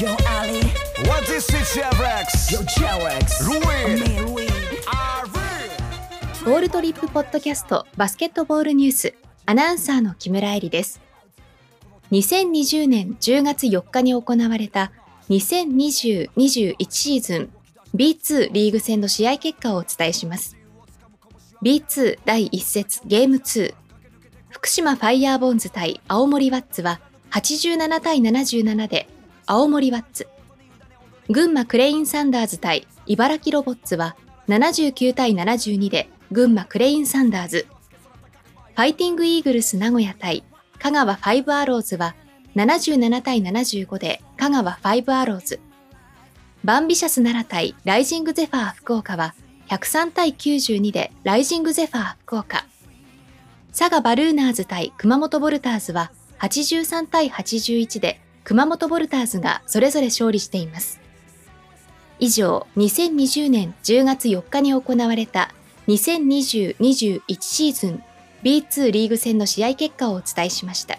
Yo, Ali. What is it, Rex? Yo, Cherex. Ruin. ールトリップポッドキャストバスケットボールニュースアナウンサーの木村恵里です。2020年10月4日に行われた2020-21シーズン B2 リーグ戦の試合結果をお伝えします。B2 第1節ゲーム2福島ファイヤーボンズ対青森ワッツは87対77で青森ワッツ。群馬クレインサンダーズ対茨城ロボッツは79対72で群馬クレインサンダーズ。ファイティングイーグルス名古屋対香川ファイブアローズは77対75で香川ファイブアローズ。バンビシャス奈良対ライジングゼファー福岡は103対92でライジングゼファー福岡。佐賀バルーナーズ対熊本ボルターズは83対81で熊本ボルターズがそれぞれ勝利しています。以上、2020年10月4日に行われた2020-21シーズン B2 リーグ戦の試合結果をお伝えしました。